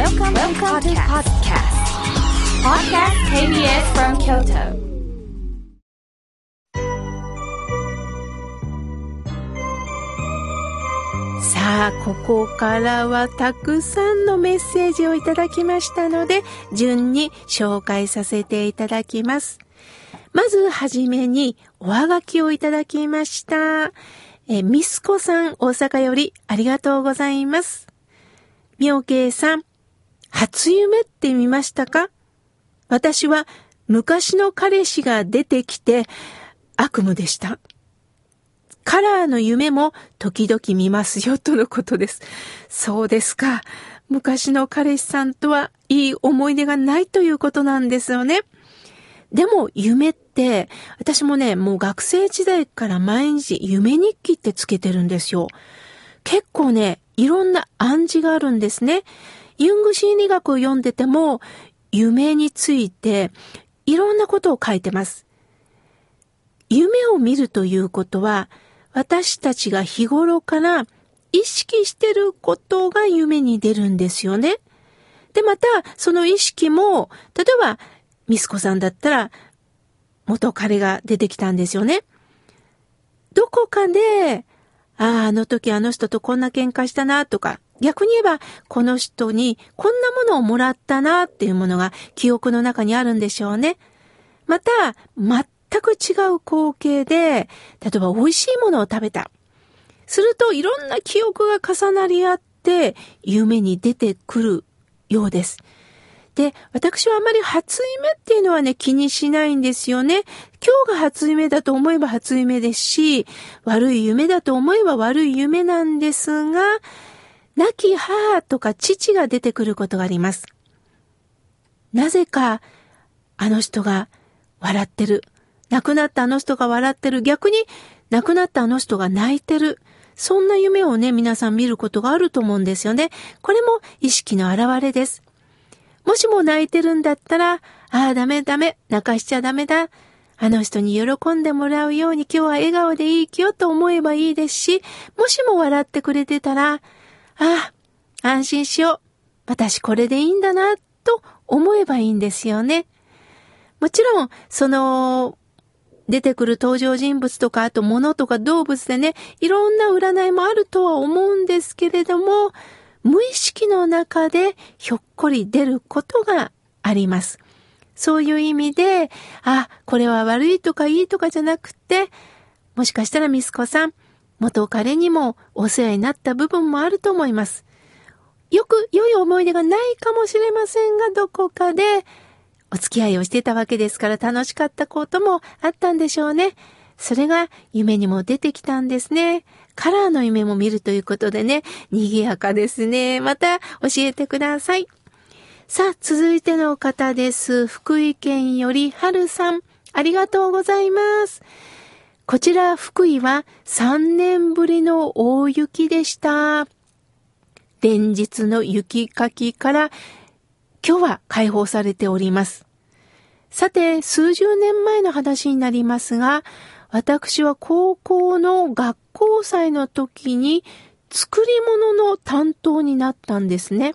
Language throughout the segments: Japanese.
Welcome, Welcome to podcast. Podcast KBS from Kyoto. さあ、ここからはたくさんのメッセージをいただきましたので、順に紹介させていただきます。まずはじめに、おはがきをいただきました。え、ミスコさん、大阪よりありがとうございます。妙慶さん、初夢って見ましたか？私は昔の彼氏が出てきて悪夢でした。カラーの夢も時々見ますよとのことです。そうですか。昔の彼氏さんとはいい思い出がないということなんですよね。でも夢って、私もね、もう学生時代から毎日夢日記ってつけてるんですよ。結構ね、いろんな暗示があるんですね。ユング心理学を読んでても、夢についていろんなことを書いてます。夢を見るということは、私たちが日頃から意識してることが夢に出るんですよね。で、また、その意識も、例えば、ミスコさんだったら、元彼が出てきたんですよね。どこかで、ああ、あの時あの人とこんな喧嘩したなとか、逆に言えば、この人にこんなものをもらったなっていうものが記憶の中にあるんでしょうね。また、全く違う光景で、例えば美味しいものを食べた。するといろんな記憶が重なり合って夢に出てくるようです。で、私はあまり初夢っていうのはね、気にしないんですよね。今日が初夢だと思えば初夢ですし、悪い夢だと思えば悪い夢なんですが、亡き母とか父が出てくることがあります。なぜか、あの人が笑ってる。亡くなったあの人が笑ってる。逆に亡くなったあの人が泣いてる。そんな夢をね、皆さん見ることがあると思うんですよね。これも意識の表れです。もしも泣いてるんだったら、ああ、ダメダメ、泣かしちゃダメだ。あの人に喜んでもらうように今日は笑顔でいい気よと思えばいいですし、もしも笑ってくれてたら、ああ、安心しよう。私これでいいんだな、と思えばいいんですよね。もちろん、その、出てくる登場人物とか、あと物とか動物でね、いろんな占いもあるとは思うんですけれども、無意識の中でひょっこり出ることがあります。そういう意味で、あ、これは悪いとかいいとかじゃなくて、もしかしたらミスコさん、元彼にもお世話になった部分もあると思います。よく良い思い出がないかもしれませんが、どこかでお付き合いをしてたわけですから楽しかったこともあったんでしょうね。それが夢にも出てきたんですね。カラーの夢も見るということでね、賑やかですね。また教えてください。さあ、続いての方です。福井県より春さん、ありがとうございます。こちら福井は3年ぶりの大雪でした。連日の雪かきから今日は解放されております。さて、数十年前の話になりますが、私は高校の学校祭の時に作り物の担当になったんですね。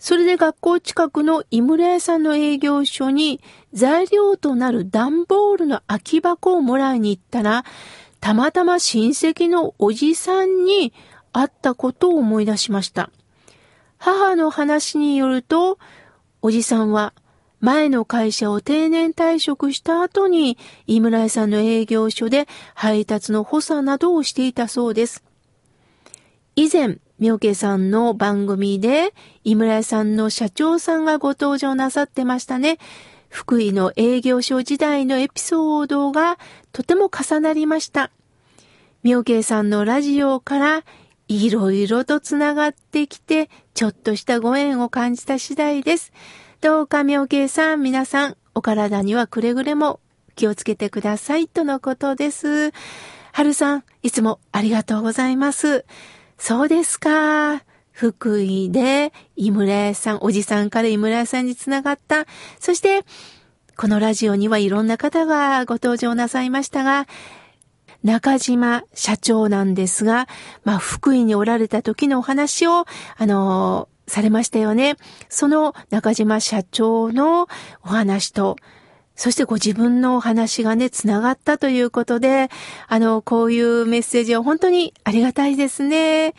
それで学校近くの井村屋さんの営業所に材料となる段ボールの空き箱をもらいに行ったら、たまたま親戚のおじさんに会ったことを思い出しました。母の話によると、おじさんは前の会社を定年退職した後に、井村屋さんの営業所で配達の補佐などをしていたそうです。以前、妙慶さんの番組で、井村屋さんの社長さんがご登場なさってましたね。福井の営業所時代のエピソードがとても重なりました。妙慶さんのラジオからいろいろとつながってきて、ちょっとしたご縁を感じた次第です。どうか妙慶さん、皆さん、お体にはくれぐれも気をつけてください、とのことです。春さん、いつもありがとうございます。そうですか。福井で井村屋さん、おじさんから井村屋さんにつながった。そして、このラジオにはいろんな方がご登場なさいましたが、中島社長なんですが、まあ、福井におられた時のお話を、あの、されましたよね。その中島社長のお話と、そしてご自分のお話がね、つながったということで、あの、こういうメッセージは本当にありがたいですね。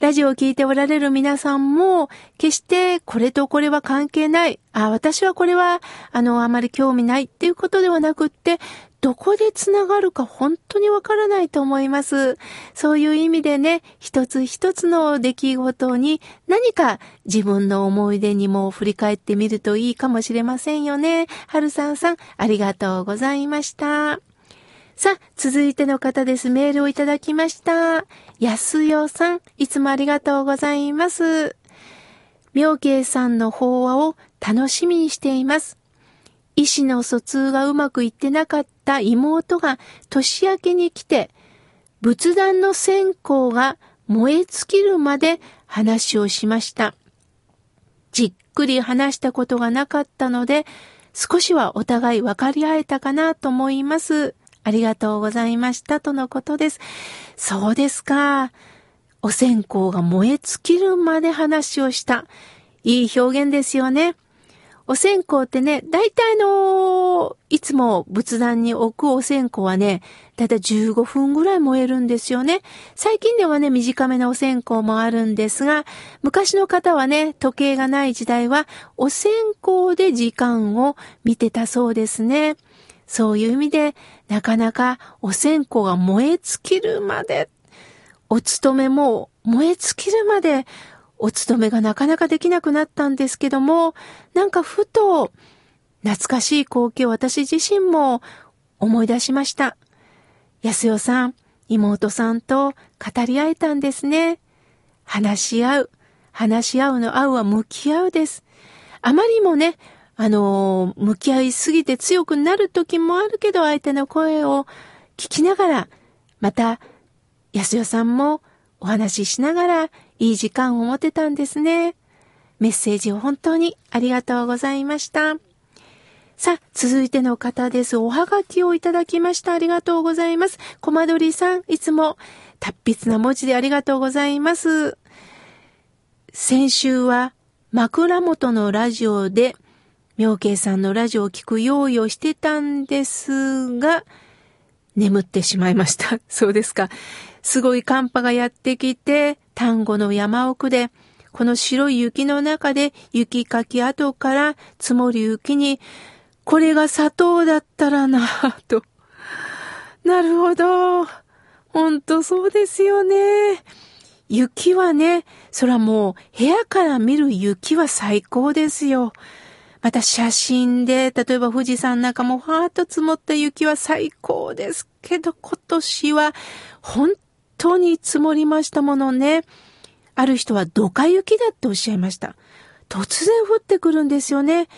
ラジオを聴いておられる皆さんも、決してこれとこれは関係ない。あ、私はこれは、あの、あまり興味ないっていうことではなくって、どこでつながるか本当にわからないと思います。そういう意味でね、一つ一つの出来事に何か自分の思い出にも振り返ってみるといいかもしれませんよね。はるさんさん、ありがとうございました。さあ、続いての方です。メールをいただきました。やすよさん、いつもありがとうございます。妙慶さんの法話を楽しみにしています。意思の疎通がうまくいってなかった妹が年明けに来て、仏壇の線香が燃え尽きるまで話をしました。じっくり話したことがなかったので、少しはお互い分かり合えたかなと思います。ありがとうございました。とのことです。そうですか。お線香が燃え尽きるまで話をした。いい表現ですよね。お線香ってね、大体の、いつも仏壇に置くお線香はね、だいたい15分ぐらい燃えるんですよね。最近ではね、短めのお線香もあるんですが、昔の方はね、時計がない時代は、お線香で時間を見てたそうですね。そういう意味で、なかなかお線香が燃え尽きるまで、お勤めも燃え尽きるまでお勤めがなかなかできなくなったんですけども、なんかふと懐かしい光景を私自身も思い出しました。安代さん、妹さんと語り合えたんですね。話し合う。話し合うの合うは向き合うです。あまりもね、あの、向き合いすぎて強くなる時もあるけど、相手の声を聞きながら、また、安代さんもお話ししながらいい時間を持てたんですね。メッセージを本当にありがとうございました。さあ、続いての方です。おはがきをいただきました。ありがとうございます。コマドリさん、いつも達筆な文字でありがとうございます。先週は枕元のラジオで妙慶さんのラジオを聞く用意をしてたんですが、眠ってしまいました。そうですか。すごい寒波がやってきて、丹後の山奥で、この白い雪の中で雪かき後から積もる雪に、これが砂糖だったらなぁと。なるほど。ほんとそうですよね。雪はね、そらもう部屋から見る雪は最高ですよ。また写真で、例えば富士山なんかもファーッと積もった雪は最高ですけど、今年は本当に積もりましたものね。ある人はドカ雪だっておっしゃいました。突然降ってくるんですよね。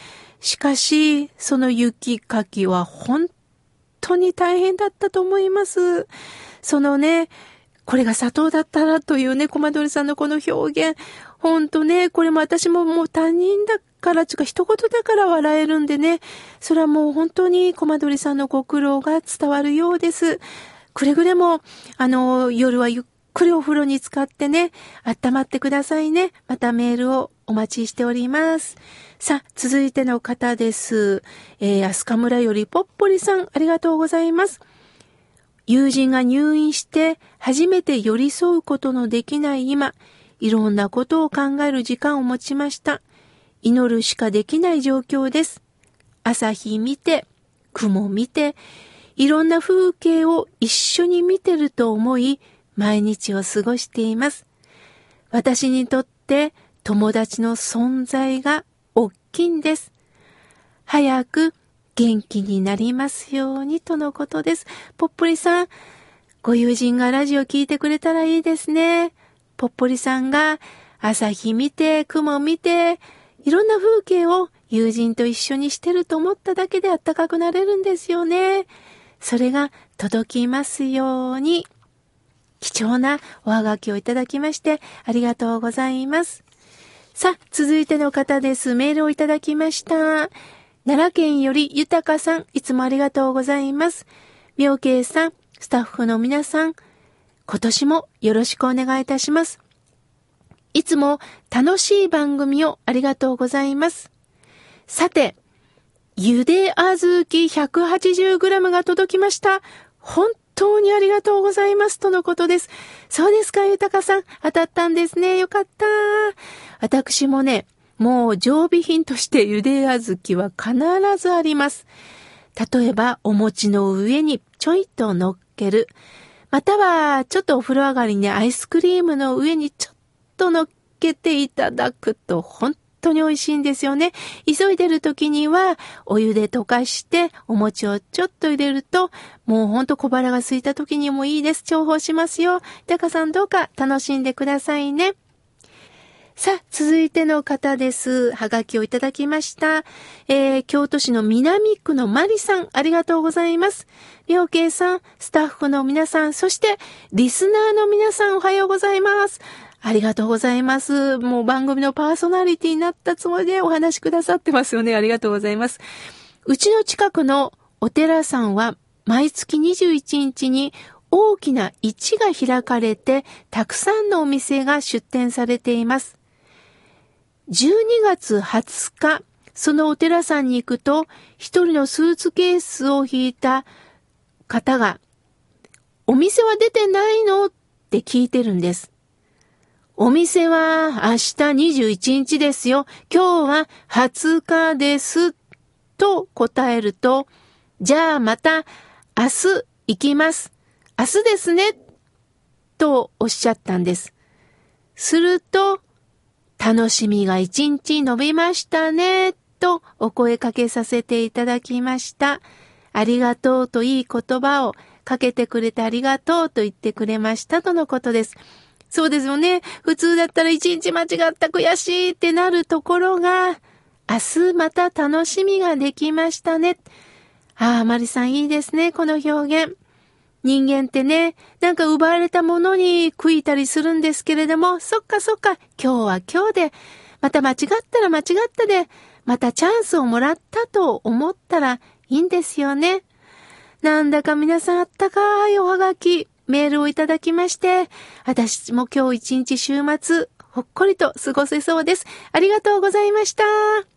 しかし、その雪かきは本当に大変だったと思います。そのね、これが砂糖だったらというね、コマドリさんのこの表現。ほんとね、これも私ももう他人だからちか一言だから笑えるんでね。それはもう本当にコマドリさんのご苦労が伝わるようです。くれぐれも、あの、夜はゆっくりお風呂に浸かってね、温まってくださいね。またメールをお待ちしております。さあ、続いての方です。えー、アスカ村よりぽっぽりさん、ありがとうございます。友人が入院して初めて寄り添うことのできない今、いろんなことを考える時間を持ちました。祈るしかできない状況です。朝日見て、雲見て、いろんな風景を一緒に見てると思い、毎日を過ごしています。私にとって友達の存在が大きいんです。早く元気になりますようにとのことです。ぽっぽりさん、ご友人がラジオ聞いてくれたらいいですね。ぽっぽりさんが朝日見て、雲見て、いろんな風景を友人と一緒にしてると思っただけであったかくなれるんですよね。それが届きますように。貴重なおはがきをいただきましてありがとうございます。さあ、続いての方です。メールをいただきました。奈良県より豊かさん、いつもありがとうございます。妙慶さん、スタッフの皆さん、今年もよろしくお願いいたします。いつも楽しい番組をありがとうございます。さて、ゆであずき 180g が届きました。本当にありがとうございますとのことです。そうですか、ゆたかさん。当たったんですね。よかった。私もね、もう常備品としてゆであずきは必ずあります。例えば、お餅の上にちょいと乗っける。または、ちょっとお風呂上がりにアイスクリームの上にちょっと乗っけていただくと、本当に美味しいんですよね。急いでる時には、お湯で溶かして、お餅をちょっと入れると、もうほんと小腹が空いた時にもいいです。重宝しますよ。タカさんどうか楽しんでくださいね。さあ、続いての方です。はがきをいただきました。えー、京都市の南区のマリさん、ありがとうございます。りょうけいさん、スタッフの皆さん、そして、リスナーの皆さん、おはようございます。ありがとうございます。もう番組のパーソナリティになったつもりでお話しくださってますよね。ありがとうございます。うちの近くのお寺さんは、毎月21日に大きな市が開かれて、たくさんのお店が出店されています。12月20日、そのお寺さんに行くと、一人のスーツケースを引いた方が、お店は出てないの？って聞いてるんです。お店は明日21日ですよ。今日は20日です。と答えると、じゃあまた明日行きます。明日ですね。とおっしゃったんです。すると、楽しみが一日伸びましたね、とお声かけさせていただきました。ありがとうといい言葉をかけてくれてありがとうと言ってくれましたとのことです。そうですよね。普通だったら一日間違った悔しいってなるところが、明日また楽しみができましたね。ああ、マリさんいいですね、この表現。人間ってね、なんか奪われたものに悔いたりするんですけれども、そっかそっか、今日は今日で、また間違ったら間違ったで、またチャンスをもらったと思ったらいいんですよね。なんだか皆さんあったかいおはがき、メールをいただきまして、私も今日一日週末、ほっこりと過ごせそうです。ありがとうございました。